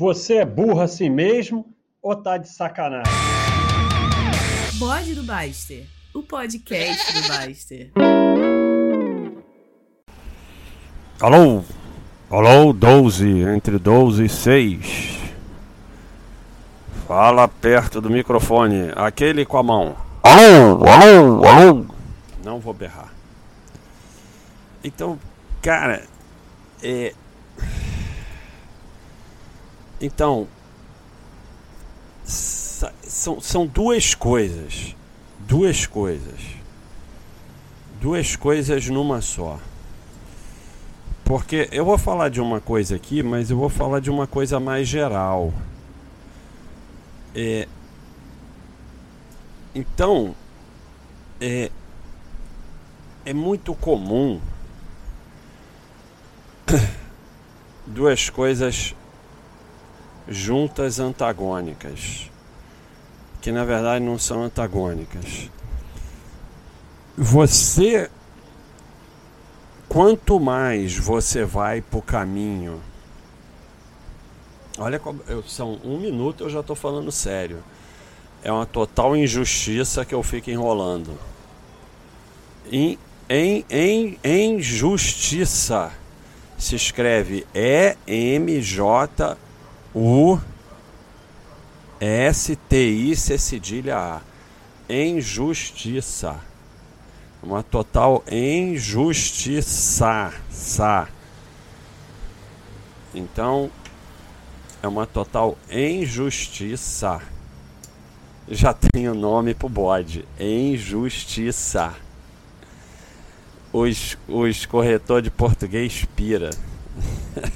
Você é burro assim mesmo ou tá de sacanagem? Bode do Baster, o podcast do Baster. Alô? Alô, 12, entre 12 e 6. Fala perto do microfone, aquele com a mão. Alô, alô, alô. Não vou berrar. Então, cara, é. Então, são, são duas coisas. Duas coisas. Duas coisas numa só. Porque eu vou falar de uma coisa aqui, mas eu vou falar de uma coisa mais geral. É, então, é, é muito comum duas coisas juntas antagônicas, que na verdade não são antagônicas. Você quanto mais você vai para o caminho. Olha, são um minuto eu já estou falando sério. É uma total injustiça que eu fico enrolando. Em, em, em, em justiça se escreve E-M-J-U-S-T-I C cedilha A. Em justiça uma total injustiça. Então, é uma total injustiça. Já tem o nome pro bode. Injustiça. Os, os corretores de português pira.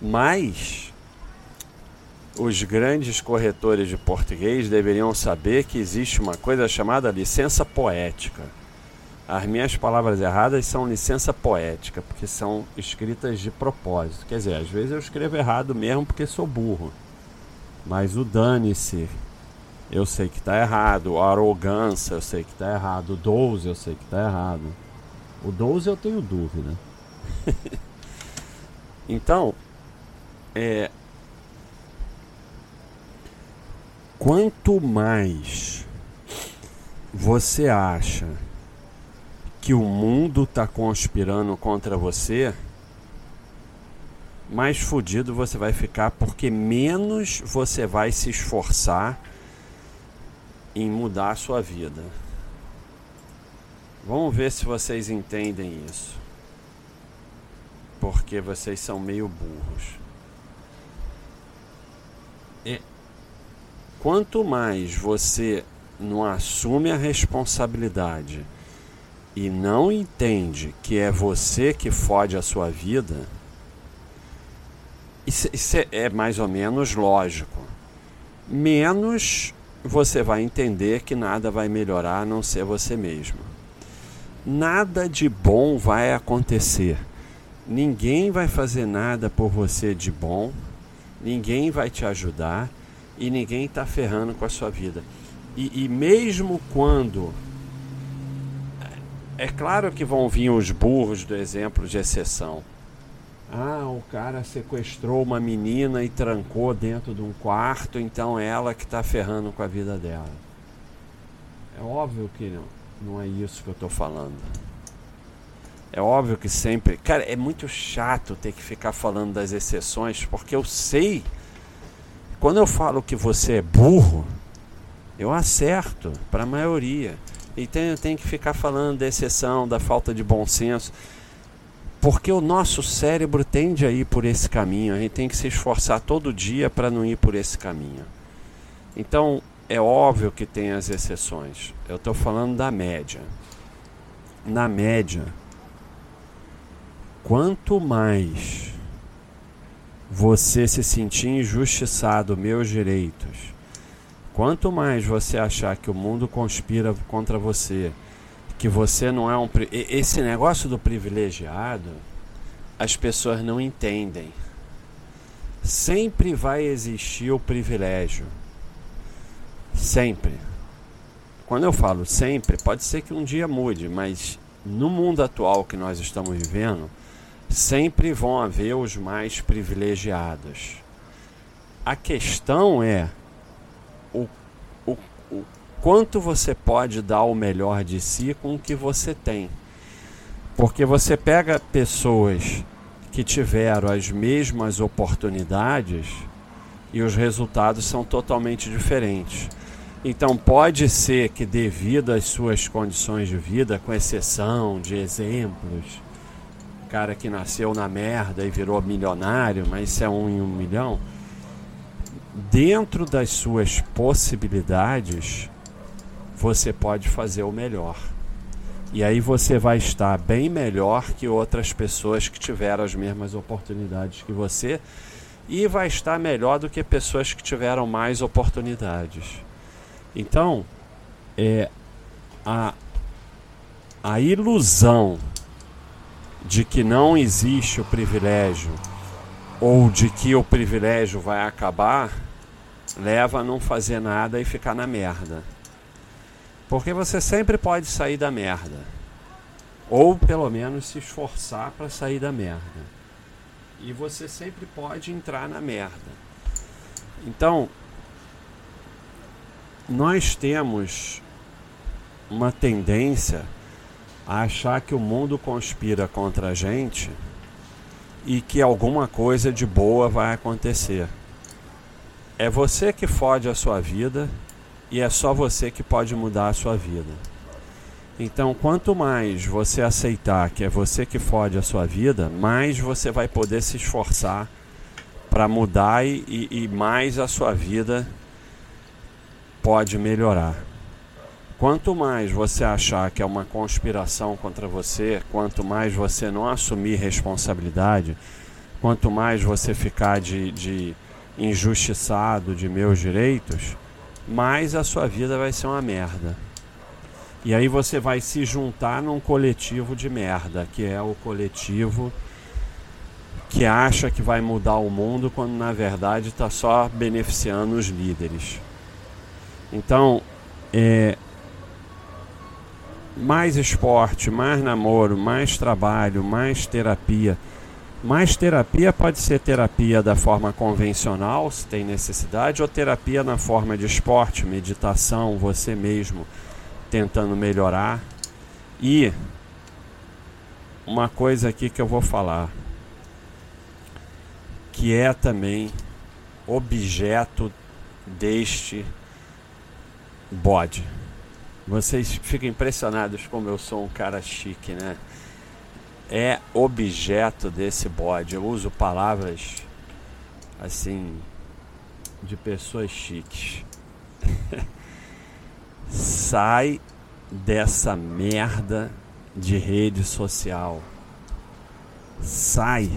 Mas os grandes corretores de português deveriam saber que existe uma coisa chamada licença poética as minhas palavras erradas são licença poética, porque são escritas de propósito. Quer dizer, às vezes eu escrevo errado mesmo porque sou burro. Mas o dane-se, eu sei que está errado. A arrogância, eu sei que está errado. O 12, eu sei que está errado. O 12 eu tenho dúvida. então, é. Quanto mais você acha que o mundo está conspirando contra você, mais fodido você vai ficar, porque menos você vai se esforçar em mudar a sua vida. Vamos ver se vocês entendem isso. Porque vocês são meio burros. E quanto mais você não assume a responsabilidade e não entende que é você que fode a sua vida, isso, isso é, é mais ou menos lógico. Menos você vai entender que nada vai melhorar a não ser você mesmo. Nada de bom vai acontecer. Ninguém vai fazer nada por você de bom, ninguém vai te ajudar e ninguém está ferrando com a sua vida. E, e mesmo quando é claro que vão vir os burros do exemplo de exceção. Ah, o cara sequestrou uma menina e trancou dentro de um quarto, então é ela que está ferrando com a vida dela. É óbvio que não, não é isso que eu estou falando. É óbvio que sempre. Cara, é muito chato ter que ficar falando das exceções, porque eu sei. Quando eu falo que você é burro, eu acerto para a maioria. Então eu tenho que ficar falando da exceção, da falta de bom senso, porque o nosso cérebro tende a ir por esse caminho. A gente tem que se esforçar todo dia para não ir por esse caminho. Então é óbvio que tem as exceções. Eu estou falando da média. Na média, quanto mais você se sentir injustiçado, meus direitos, Quanto mais você achar que o mundo conspira contra você, que você não é um. Esse negócio do privilegiado, as pessoas não entendem. Sempre vai existir o privilégio. Sempre. Quando eu falo sempre, pode ser que um dia mude, mas no mundo atual que nós estamos vivendo, sempre vão haver os mais privilegiados. a questão é o, o, o quanto você pode dar o melhor de si com o que você tem. Porque você pega pessoas que tiveram as mesmas oportunidades e os resultados são totalmente diferentes. Então pode ser que devido às suas condições de vida, com exceção de exemplos, cara que nasceu na merda e virou milionário, mas isso é um em um milhão, dentro das suas possibilidades, você pode fazer o melhor. E aí você vai estar bem melhor que outras pessoas que tiveram as mesmas oportunidades que você e vai estar melhor do que pessoas que tiveram mais oportunidades. Então, é a, a ilusão de que não existe o privilégio ou de que o privilégio vai acabar leva a não fazer nada e ficar na merda. Porque você sempre pode sair da merda. Ou pelo menos se esforçar para sair da merda. E você sempre pode entrar na merda. Então, nós temos uma tendência a achar que o mundo conspira contra a gente e que alguma coisa de boa vai acontecer. É você que fode a sua vida e é só você que pode mudar a sua vida. Então, quanto mais você aceitar que é você que fode a sua vida, mais você vai poder se esforçar para mudar e, e, mais a sua vida pode melhorar. Quanto mais você achar que é uma conspiração contra você, quanto mais você não assumir responsabilidade, quanto mais você ficar de, de injustiçado de meus direitos, mais a sua vida vai ser uma merda. E aí você vai se juntar num coletivo de merda, que é o coletivo que acha que vai mudar o mundo quando na verdade está só beneficiando os líderes. Então, é, mais esporte, mais namoro, mais trabalho, mais terapia mais terapia pode ser terapia da forma convencional, se tem necessidade, ou terapia na forma de esporte, meditação, você mesmo tentando melhorar. E uma coisa aqui que eu vou falar, que é também objeto deste bode. Vocês ficam impressionados como eu sou um cara chique, né? é objeto desse bode. Eu uso palavras assim de pessoas chiques. Sai dessa merda de rede social. Sai.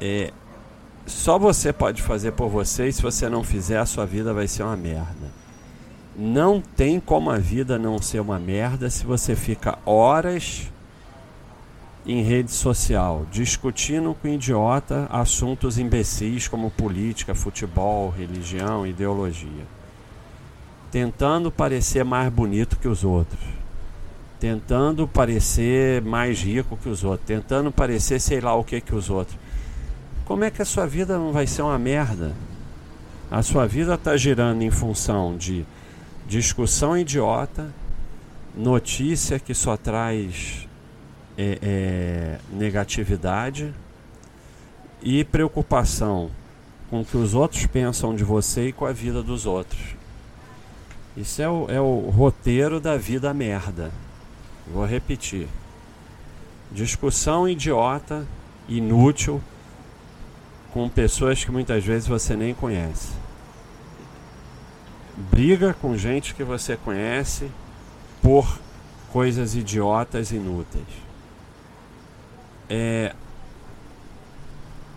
É, só você pode fazer por você e se você não fizer, a sua vida vai ser uma merda. Não tem como a vida não ser uma merda se você fica horas em rede social, discutindo com idiota assuntos imbecis como política, futebol, religião, ideologia. Tentando parecer mais bonito que os outros. Tentando parecer mais rico que os outros. Tentando parecer sei lá o que que os outros. Como é que a sua vida não vai ser uma merda? A sua vida está girando em função de discussão idiota, notícia que só traz é, é, negatividade e preocupação com o que os outros pensam de você e com a vida dos outros. Isso é o, é o roteiro da vida merda. Vou repetir. Discussão idiota, inútil, com pessoas que muitas vezes você nem conhece. Briga com gente que você conhece por coisas idiotas inúteis é,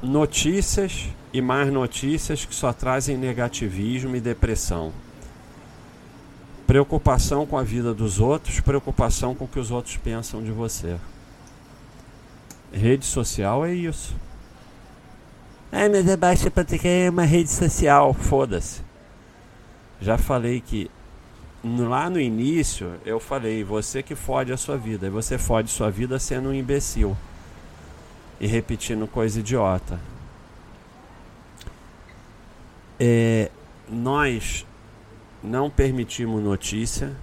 notícias e mais notícias que só trazem negativismo e depressão. Preocupação com a vida dos outros, preocupação com o que os outros pensam de você. Rede social é isso. É, mas é baixa para ter uma rede social. Foda-se. Já falei que lá no início eu falei, você que fode a sua vida, e você fode sua vida sendo um imbecil e repetindo coisa idiota. é, nós não permitimos notícia,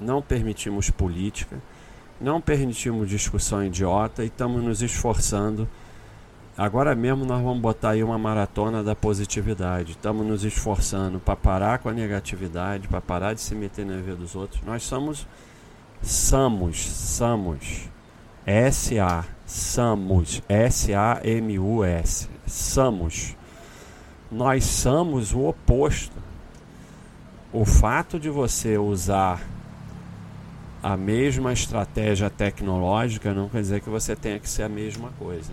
não permitimos política, não permitimos discussão idiota e estamos nos esforçando. Agora mesmo nós vamos botar aí uma maratona da positividade. Estamos nos esforçando para parar com a negatividade, para parar de se meter na vida dos outros. Nós somos SAMUS, SAMUS, S-A, SAMUS, S-A-M-U-S, SAMUS. Nós somos o oposto. O fato de você usar a mesma estratégia tecnológica não quer dizer que você tenha que ser a mesma coisa.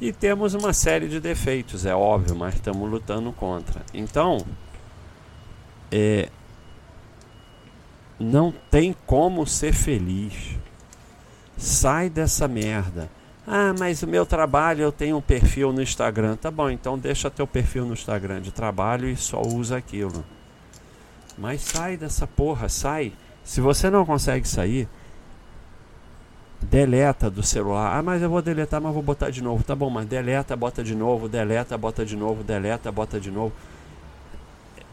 E temos uma série de defeitos, é óbvio, mas estamos lutando contra. Então, é, não tem como ser feliz. Sai dessa merda. Ah, mas o meu trabalho eu tenho um perfil no Instagram. Tá bom, então deixa teu perfil no Instagram de trabalho e só usa aquilo. Mas sai dessa porra, sai. Se você não consegue sair, deleta do celular. Ah, mas eu vou deletar, mas vou botar de novo. Tá bom, mas deleta, bota de novo, deleta, bota de novo, deleta, bota de novo.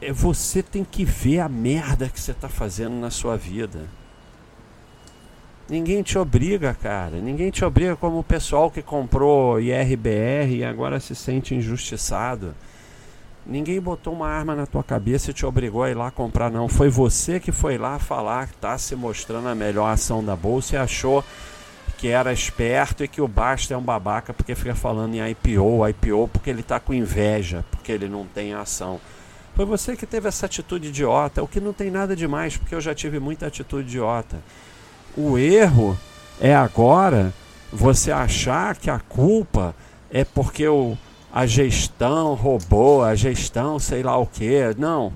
É, você tem que ver a merda que você está fazendo na sua vida. Ninguém te obriga, cara. Ninguém te obriga como o pessoal que comprou IRBR e agora se sente injustiçado. Ninguém botou uma arma na tua cabeça e te obrigou a ir lá comprar, não. Foi você que foi lá falar que está se mostrando a melhor ação da bolsa e achou que era esperto e que o Basta é um babaca porque fica falando em IPO, IPO porque ele está com inveja, porque ele não tem ação. Foi você que teve essa atitude idiota, o que não tem nada demais, porque eu já tive muita atitude idiota. O erro é agora você achar que a culpa é porque o, a gestão roubou, a gestão sei lá o que. Não.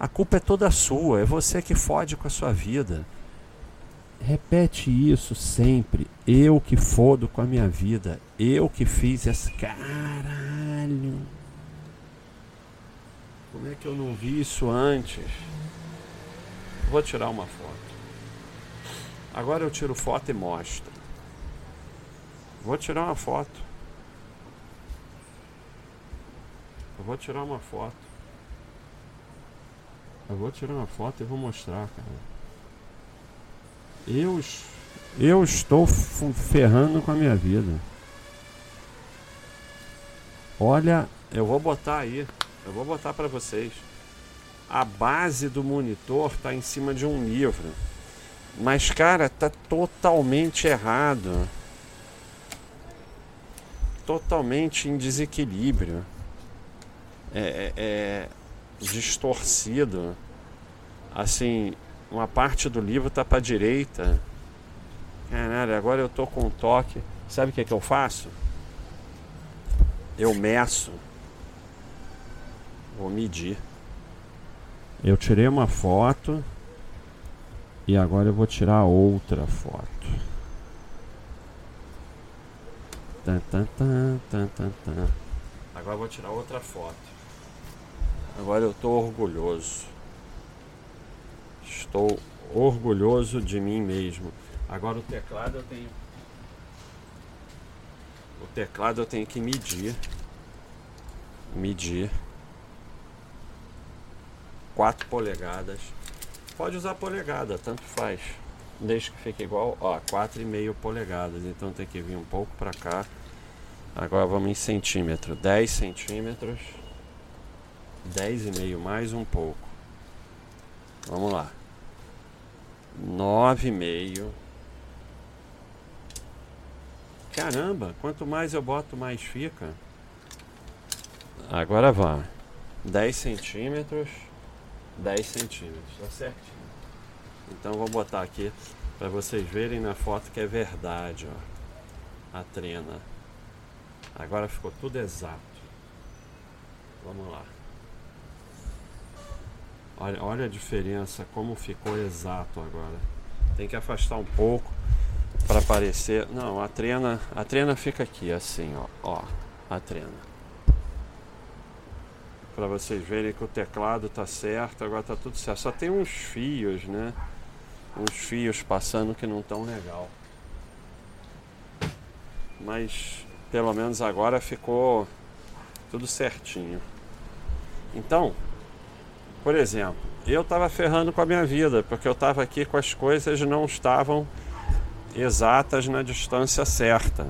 A culpa é toda sua, é você que fode com a sua vida. Repete isso sempre. Eu que fodo com a minha vida. Eu que fiz essa. Caralho. Como é que eu não vi isso antes? Vou tirar uma foto. Agora eu tiro foto e mostro. Vou tirar uma foto. Eu vou tirar uma foto. Eu vou tirar uma foto e vou mostrar, cara. Eu, eu estou ferrando com a minha vida. Olha, eu vou botar aí. Eu vou botar para vocês. A base do monitor está em cima de um livro. Mas, cara, tá totalmente errado. Totalmente em desequilíbrio. É, é, é distorcido. Assim, uma parte do livro tá para direita. Caralho, agora eu tô com um toque. Sabe o que, é que eu faço? Eu meço. Vou medir. Eu tirei uma foto e agora eu vou tirar outra foto. Tan, tan, tan, tan, tan. Agora eu vou tirar outra foto. Agora eu tô orgulhoso. Estou orgulhoso de mim mesmo. Agora o teclado eu tenho. O teclado eu tenho que medir. Medir. 4 polegadas. Pode usar polegada, tanto faz. Desde que fique igual, ó, 4,5 polegadas. Então tem que vir um pouco para cá. Agora vamos em centímetro. 10 centímetros. 10,5 mais um pouco. Vamos lá nove e meio. Caramba, quanto mais eu boto, mais fica. Agora vá. 10 centímetros. 10 centímetros, tá certinho. Então vou botar aqui para vocês verem na foto que é verdade, ó. A trena. Agora ficou tudo exato. Vamos lá. Olha, olha a diferença, como ficou exato agora. Tem que afastar um pouco para aparecer. Não, a trena, a trena fica aqui assim, ó, ó, a trena. Para vocês verem que o teclado tá certo, agora tá tudo certo. Só tem uns fios, né? Uns fios passando que não tão legal. Mas pelo menos agora ficou tudo certinho. Então, por exemplo, eu estava ferrando com a minha vida, porque eu estava aqui com as coisas não estavam exatas na distância certa.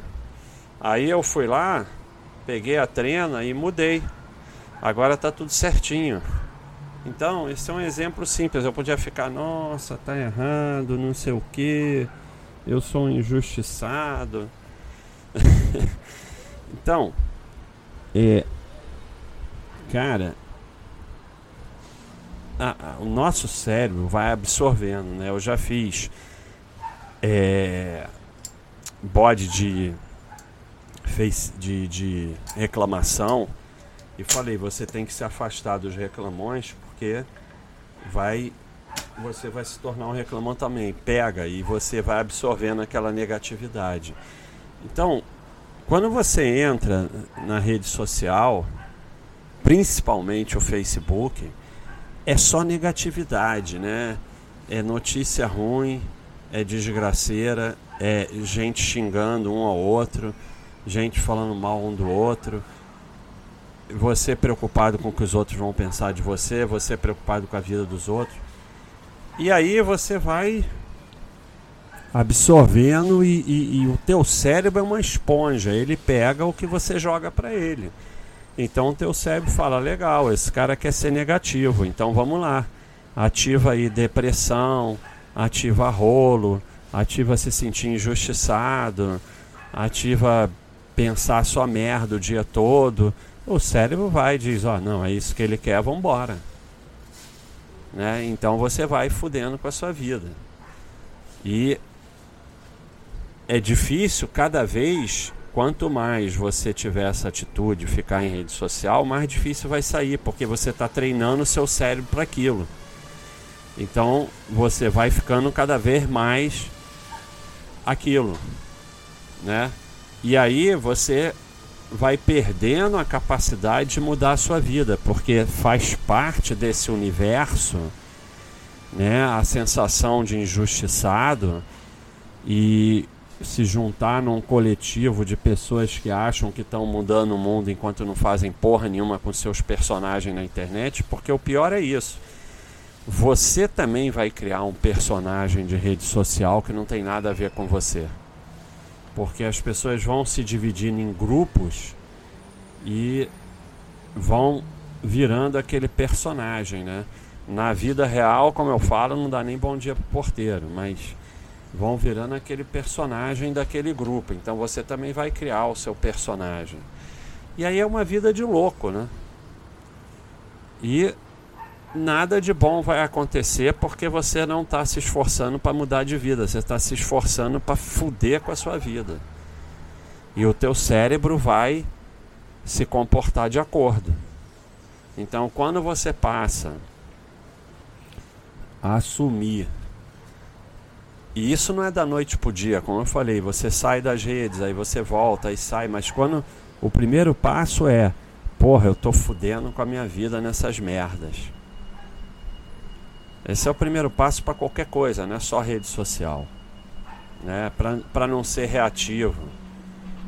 Aí eu fui lá, peguei a trena e mudei. Agora está tudo certinho. Então, esse é um exemplo simples. Eu podia ficar, nossa, tá errado, não sei o que, eu sou um injustiçado. então, é, cara, a, a, o nosso cérebro vai absorvendo, né? Eu já fiz é, bode de, fez, de, de reclamação e falei, você tem que se afastar dos reclamões porque vai você vai se tornar um reclamão também. Pega e você vai absorvendo aquela negatividade. Então, quando você entra na rede social, principalmente o Facebook, é só negatividade, né? É notícia ruim, é desgraceira, é gente xingando um ao outro, gente falando mal um do outro você preocupado com o que os outros vão pensar de você, você preocupado com a vida dos outros. E aí você vai absorvendo e, e, e o teu cérebro é uma esponja, ele pega o que você joga para ele. Então o teu cérebro fala, legal, esse cara quer ser negativo, então vamos lá. Ativa aí depressão, ativa rolo, ativa se sentir injustiçado, ativa pensar só merda o dia todo o cérebro vai e diz, ó, oh, não, é isso que ele quer, vamos embora. Né? Então você vai fudendo com a sua vida. E é difícil cada vez, quanto mais você tiver essa atitude, ficar em rede social, mais difícil vai sair, porque você está treinando o seu cérebro para aquilo. Então você vai ficando cada vez mais aquilo, né? E aí você vai perdendo a capacidade de mudar a sua vida, porque faz parte desse universo, né, a sensação de injustiçado e se juntar num coletivo de pessoas que acham que estão mudando o mundo enquanto não fazem porra nenhuma com seus personagens na internet, porque o pior é isso. Você também vai criar um personagem de rede social que não tem nada a ver com você porque as pessoas vão se dividindo em grupos e vão virando aquele personagem, né? Na vida real, como eu falo, não dá nem bom dia pro porteiro, mas vão virando aquele personagem daquele grupo. Então você também vai criar o seu personagem. E aí é uma vida de louco, né? E nada de bom vai acontecer porque você não está se esforçando para mudar de vida, você está se esforçando para fuder com a sua vida. E o teu cérebro vai se comportar de acordo. Então, quando você passa a assumir, e isso não é da noite para o dia, como eu falei, você sai das redes, aí você volta e sai, mas quando o primeiro passo é, porra, eu tô fudendo com a minha vida nessas merdas. Esse é o primeiro passo para qualquer coisa, não é só rede social. Né? Para não ser reativo.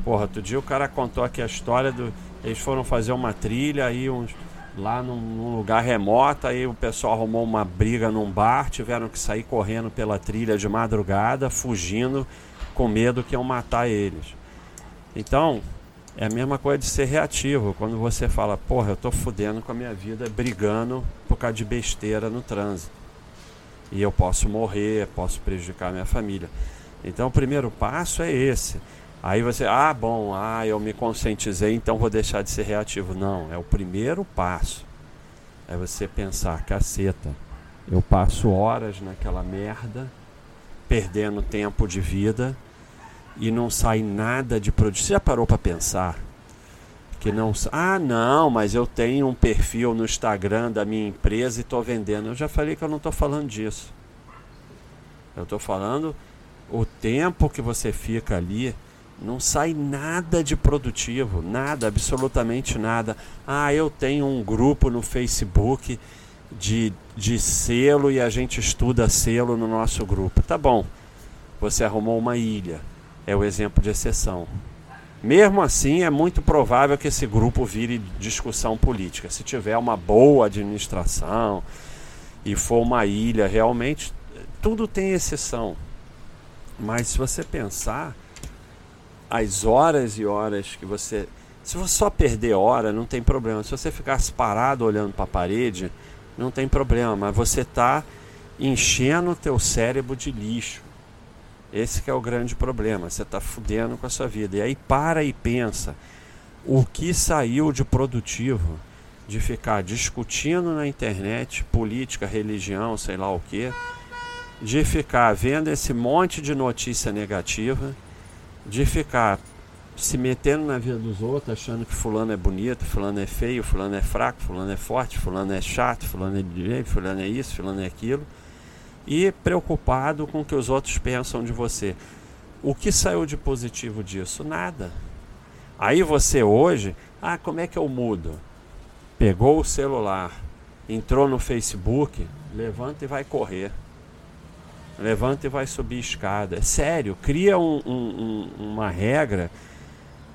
Porra, outro dia o cara contou aqui a história do. Eles foram fazer uma trilha aí uns, lá num, num, lugar remoto, aí o pessoal arrumou uma briga num bar, tiveram que sair correndo pela trilha de madrugada, fugindo, com medo que iam matar eles. Então, é a mesma coisa de ser reativo. Quando você fala, porra, eu tô fudendo com a minha vida, brigando por causa de besteira no trânsito e eu posso morrer, posso prejudicar minha família. Então o primeiro passo é esse. Aí você, ah, bom, ah, eu me conscientizei, então vou deixar de ser reativo. Não, é o primeiro passo. É você pensar, caceta, eu passo horas naquela merda, perdendo tempo de vida e não sai nada de produto. Você já parou para pensar? que não. Ah, não, mas eu tenho um perfil no Instagram da minha empresa e estou vendendo. Eu já falei que eu não estou falando disso. Eu estou falando o tempo que você fica ali. Não sai nada de produtivo, nada, absolutamente nada. Ah, eu tenho um grupo no Facebook de, de selo e a gente estuda selo no nosso grupo. Tá bom, você arrumou uma ilha, é o exemplo de exceção. Mesmo assim, é muito provável que esse grupo vire discussão política. Se tiver uma boa administração e for uma ilha, realmente, tudo tem exceção. Mas se você pensar, as horas e horas que você. Se você só perder hora, não tem problema. Se você ficasse parado olhando para a parede, não tem problema. Mas você está enchendo o teu cérebro de lixo. Esse que é o grande problema. Você está fudendo com a sua vida. E aí para e pensa. O que saiu de produtivo de ficar discutindo na internet política, religião, sei lá o que, de ficar vendo esse monte de notícia negativa, de ficar se metendo na vida dos outros, achando que fulano é bonito, fulano é feio, fulano é fraco, fulano é forte, fulano é chato, fulano é direito, fulano é isso, fulano é aquilo e preocupado com o que os outros pensam de você. O que saiu de positivo disso? Nada. Aí você hoje, ah, como é que eu mudo? Pegou o celular, entrou no Facebook, levanta e vai correr. Levanta e vai subir escada. É sério, cria um, um, uma regra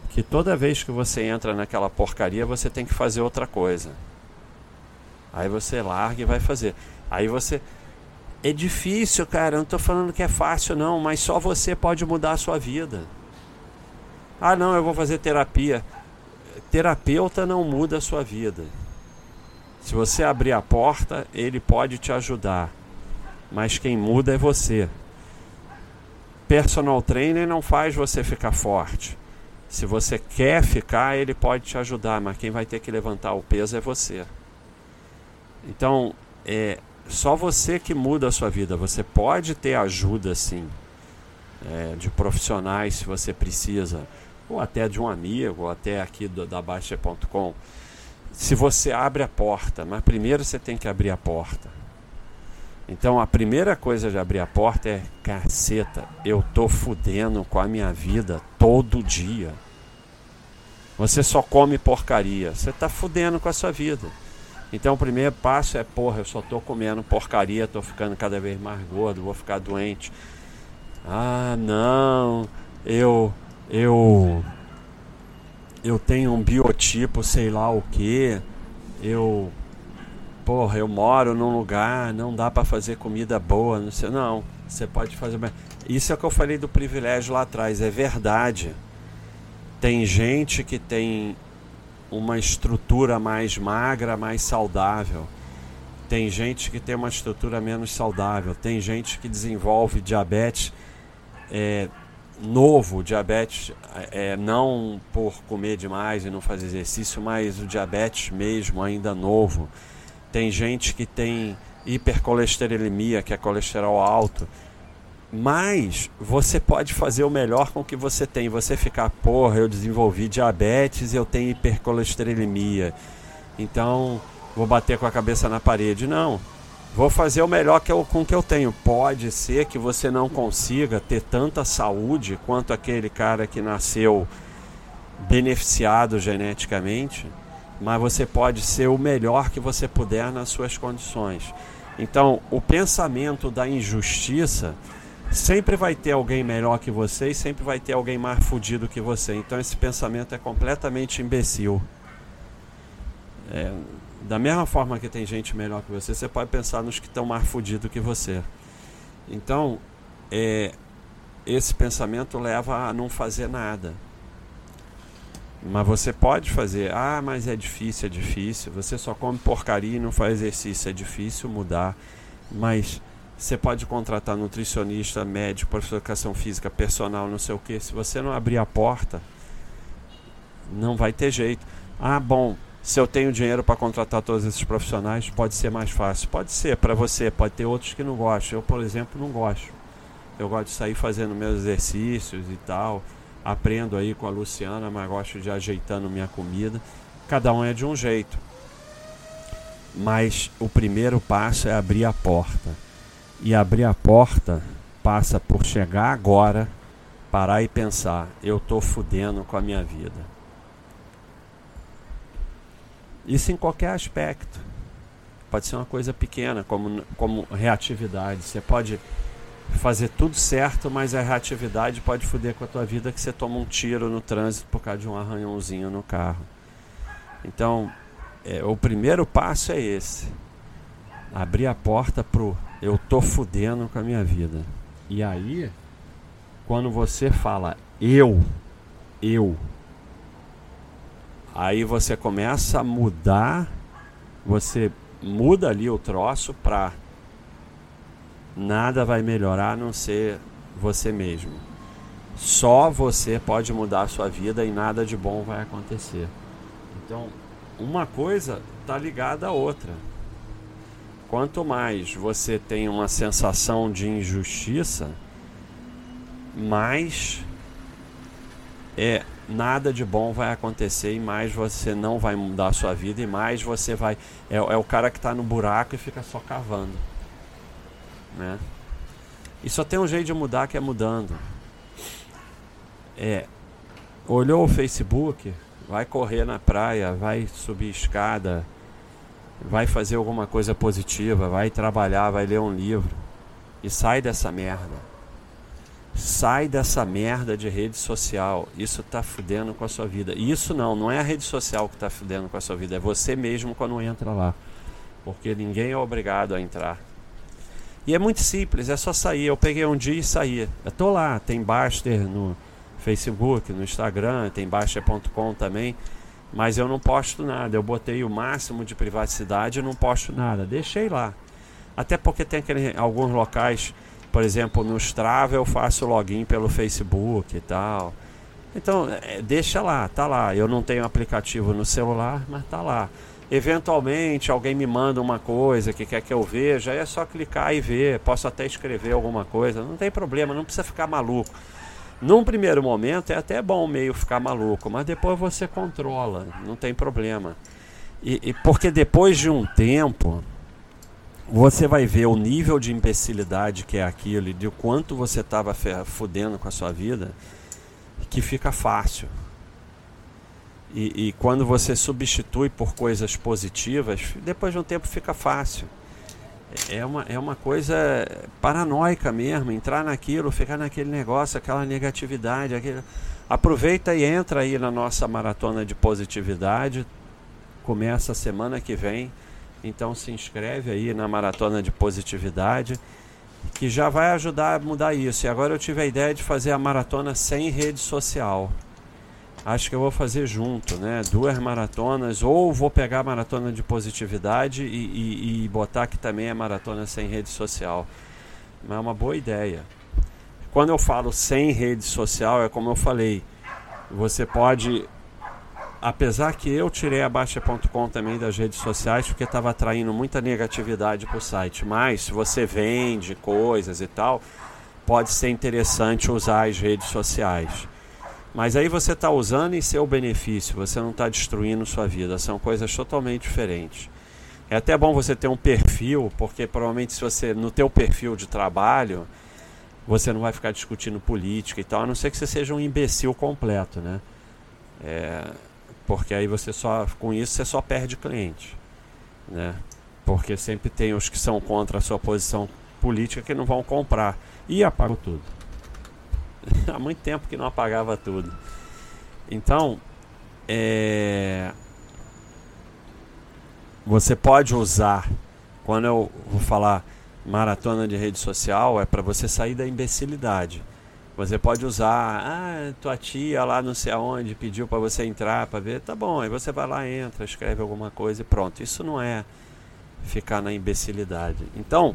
que toda vez que você entra naquela porcaria você tem que fazer outra coisa. Aí você larga e vai fazer. Aí você é difícil, cara. Eu não estou falando que é fácil, não, mas só você pode mudar a sua vida. Ah, não, eu vou fazer terapia. Terapeuta não muda a sua vida. Se você abrir a porta, ele pode te ajudar. Mas quem muda é você. Personal trainer não faz você ficar forte. Se você quer ficar, ele pode te ajudar, mas quem vai ter que levantar o peso é você. Então, é, só você que muda a sua vida. Você pode ter ajuda, sim, é, de profissionais se você precisa, ou até de um amigo, ou até aqui do, da Baixa.com. Se você abre a porta, mas primeiro você tem que abrir a porta. Então a primeira coisa de abrir a porta é caceta, eu tô fudendo com a minha vida todo dia. Você só come porcaria, você tá fudendo com a sua vida. Então o primeiro passo é, porra, eu só tô comendo porcaria, tô ficando cada vez mais gordo, vou ficar doente. Ah, não, eu eu eu tenho um biotipo, sei lá o que. Eu porra, eu moro num lugar, não dá para fazer comida boa, não sei, não. Você pode fazer, isso é o que eu falei do privilégio lá atrás, é verdade. Tem gente que tem uma estrutura mais magra, mais saudável. Tem gente que tem uma estrutura menos saudável. Tem gente que desenvolve diabetes é, novo, diabetes é, não por comer demais e não fazer exercício, mas o diabetes mesmo ainda novo. Tem gente que tem hipercolesterolemia, que é colesterol alto mas você pode fazer o melhor com o que você tem. Você ficar, porra, eu desenvolvi diabetes e eu tenho hipercolesterolemia. Então, vou bater com a cabeça na parede. Não. Vou fazer o melhor que eu, com o que eu tenho. Pode ser que você não consiga ter tanta saúde quanto aquele cara que nasceu beneficiado geneticamente, mas você pode ser o melhor que você puder nas suas condições. Então, o pensamento da injustiça sempre vai ter alguém melhor que você e sempre vai ter alguém mais fudido que você. Então esse pensamento é completamente imbecil. É, da mesma forma que tem gente melhor que você, você pode pensar nos que estão mais fudidos que você. Então, é, esse pensamento leva a não fazer nada. Mas você pode fazer, ah, mas é difícil, é difícil. Você só come porcaria e não faz exercício, é difícil mudar. Mas você pode contratar nutricionista, médico, professor de educação física, personal, não sei o que. Se você não abrir a porta, não vai ter jeito. Ah, bom, se eu tenho dinheiro para contratar todos esses profissionais, pode ser mais fácil. Pode ser para você, pode ter outros que não gostam. Eu, por exemplo, não gosto. Eu gosto de sair fazendo meus exercícios e tal. Aprendo aí com a Luciana, mas gosto de ajeitando minha comida. Cada um é de um jeito. Mas o primeiro passo é abrir a porta e abrir a porta passa por chegar agora, parar e pensar: eu estou fudendo com a minha vida. Isso em qualquer aspecto. Pode ser uma coisa pequena, como, como reatividade. Você pode fazer tudo certo, mas a reatividade pode foder com a tua vida que você toma um tiro no trânsito por causa de um arranhãozinho no carro. Então, é, o primeiro passo é esse. Abrir a porta pro eu tô fudendo com a minha vida. E aí, quando você fala eu, eu, aí você começa a mudar, você muda ali o troço pra nada vai melhorar a não ser você mesmo. Só você pode mudar a sua vida e nada de bom vai acontecer. Então, uma coisa está ligada à outra. Quanto mais você tem uma sensação de injustiça, mais é nada de bom vai acontecer e mais você não vai mudar a sua vida e mais você vai é, é o cara que está no buraco e fica só cavando né? E só tem um jeito de mudar que é mudando. É, olhou o Facebook, vai correr na praia, vai subir escada, vai fazer alguma coisa positiva, vai trabalhar, vai ler um livro e sai dessa merda. Sai dessa merda de rede social. Isso tá fudendo com a sua vida. Isso não, não é a rede social que tá fudendo com a sua vida, é você mesmo quando entra lá. Porque ninguém é obrigado a entrar. E é muito simples, é só sair. Eu peguei um dia e saí. Eu tô lá, tem Baster no Facebook, no Instagram, tem Baster.com também. Mas eu não posto nada. Eu botei o máximo de privacidade e não posto nada. Deixei lá. Até porque tem aquele, alguns locais, por exemplo, no Strava eu faço login pelo Facebook e tal. Então, é, deixa lá, tá lá. Eu não tenho aplicativo no celular, mas tá lá. Eventualmente alguém me manda uma coisa que quer que eu veja, é só clicar e ver. Posso até escrever alguma coisa, não tem problema, não precisa ficar maluco. Num primeiro momento é até bom meio ficar maluco, mas depois você controla, não tem problema. E, e porque depois de um tempo você vai ver o nível de imbecilidade que é aquilo e de quanto você estava fudendo com a sua vida, que fica fácil. E, e, quando você substitui por coisas positivas, depois de um tempo fica fácil. É uma, é uma coisa paranoica mesmo, entrar naquilo, ficar naquele negócio, aquela negatividade. Aquele... Aproveita e entra aí na nossa maratona de positividade. Começa a semana que vem. Então se inscreve aí na maratona de positividade, que já vai ajudar a mudar isso. E agora eu tive a ideia de fazer a maratona sem rede social acho que eu vou fazer junto, né? Duas maratonas, ou vou pegar a maratona de positividade e, e, e botar que também é maratona sem rede social. Mas é uma boa ideia. Quando eu falo sem rede social, é como eu falei, você pode. Apesar que eu tirei a Baixa.com também das redes sociais, porque estava atraindo muita negatividade para o site. Mas se você vende coisas e tal, pode ser interessante usar as redes sociais. Mas aí você está usando em seu benefício, você não está destruindo sua vida. São coisas totalmente diferentes. É até bom você ter um perfil, porque provavelmente se você no teu perfil de trabalho, você não vai ficar discutindo política e tal, a não ser que você seja um imbecil completo, né? É, porque aí você só com isso você só perde cliente, né? Porque sempre tem os que são contra a sua posição política que não vão comprar e apagam tudo. Há muito tempo que não apagava tudo. Então, é... você pode usar, quando eu vou falar maratona de rede social, é para você sair da imbecilidade. Você pode usar, ah, tua tia lá não sei aonde pediu para você entrar para ver, tá bom, aí você vai lá, entra, escreve alguma coisa e pronto. Isso não é ficar na imbecilidade. Então,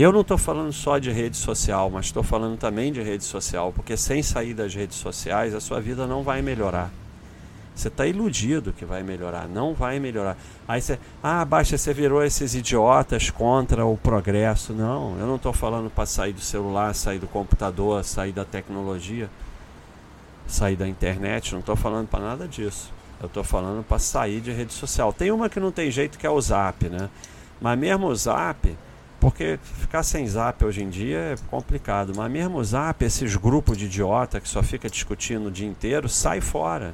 eu não estou falando só de rede social, mas estou falando também de rede social, porque sem sair das redes sociais a sua vida não vai melhorar. Você está iludido que vai melhorar, não vai melhorar. Aí você, ah, baixa, você virou esses idiotas contra o progresso. Não, eu não estou falando para sair do celular, sair do computador, sair da tecnologia, sair da internet. Não estou falando para nada disso. Eu estou falando para sair de rede social. Tem uma que não tem jeito que é o Zap, né? Mas mesmo o Zap porque ficar sem zap hoje em dia é complicado. Mas mesmo o zap, esses grupos de idiota que só fica discutindo o dia inteiro, sai fora.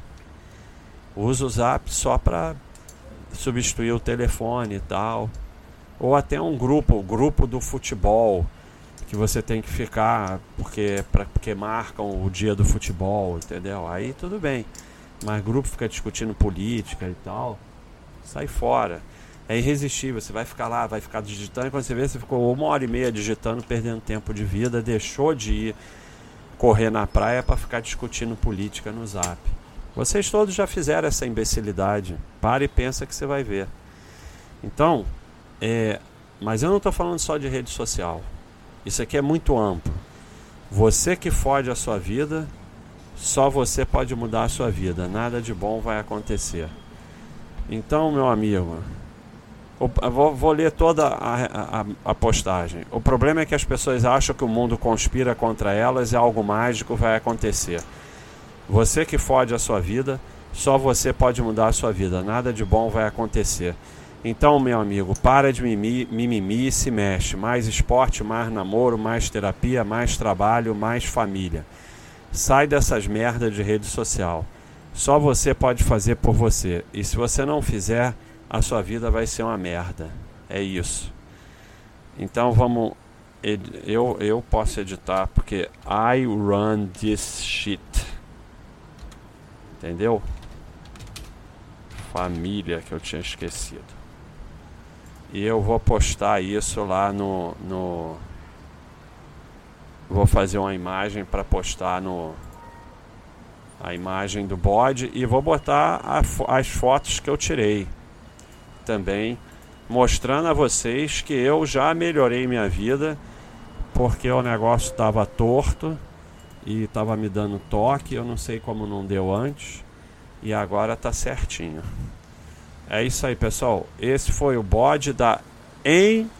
Usa o zap só para substituir o telefone e tal. Ou até um grupo, o grupo do futebol. que você tem que ficar porque, pra, porque marcam o dia do futebol, entendeu? Aí tudo bem. Mas grupo fica discutindo política e tal, sai fora. É irresistível, você vai ficar lá, vai ficar digitando, e quando você vê, você ficou uma hora e meia digitando, perdendo tempo de vida, deixou de ir correr na praia para ficar discutindo política no zap. Vocês todos já fizeram essa imbecilidade. Para e pensa que você vai ver. Então, é, mas eu não estou falando só de rede social. Isso aqui é muito amplo. Você que fode a sua vida, só você pode mudar a sua vida. Nada de bom vai acontecer. Então, meu amigo, vou, vou, ler toda a, a, a, postagem. O problema é que as pessoas acham que o mundo conspira contra elas e algo mágico vai acontecer. Você que fode a sua vida, só você pode mudar a sua vida. Nada de bom vai acontecer. Então, meu amigo, para de mimimi, mimimi e se mexe. Mais esporte, mais namoro, mais terapia, mais trabalho, mais família. Sai dessas merdas de rede social. Só você pode fazer por você. E se você não fizer, a sua vida vai ser uma merda. É isso. Então vamos. Eu, eu posso editar porque I run this shit. Entendeu? Família que eu tinha esquecido. E eu vou postar isso lá no, no vou fazer uma imagem para postar no a imagem do bode e vou botar a, as fotos que eu tirei também mostrando a vocês que eu já melhorei minha vida porque o negócio estava torto e estava me dando toque, eu não sei como não deu antes e agora está certinho. É isso aí, pessoal. Esse foi o bode da em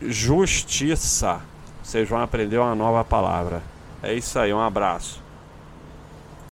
injustiça. Vocês vão aprender uma nova palavra. É isso aí, um abraço.